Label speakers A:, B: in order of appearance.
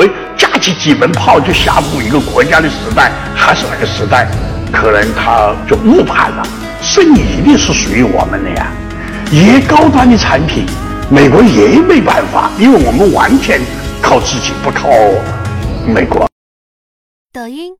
A: 为架起几门炮就吓唬一个国家的时代，还是那个时代，可能他就误判了。生意一定是属于我们的呀，越高端的产品，美国也没办法，因为我们完全靠自己，不靠美国。
B: 抖音。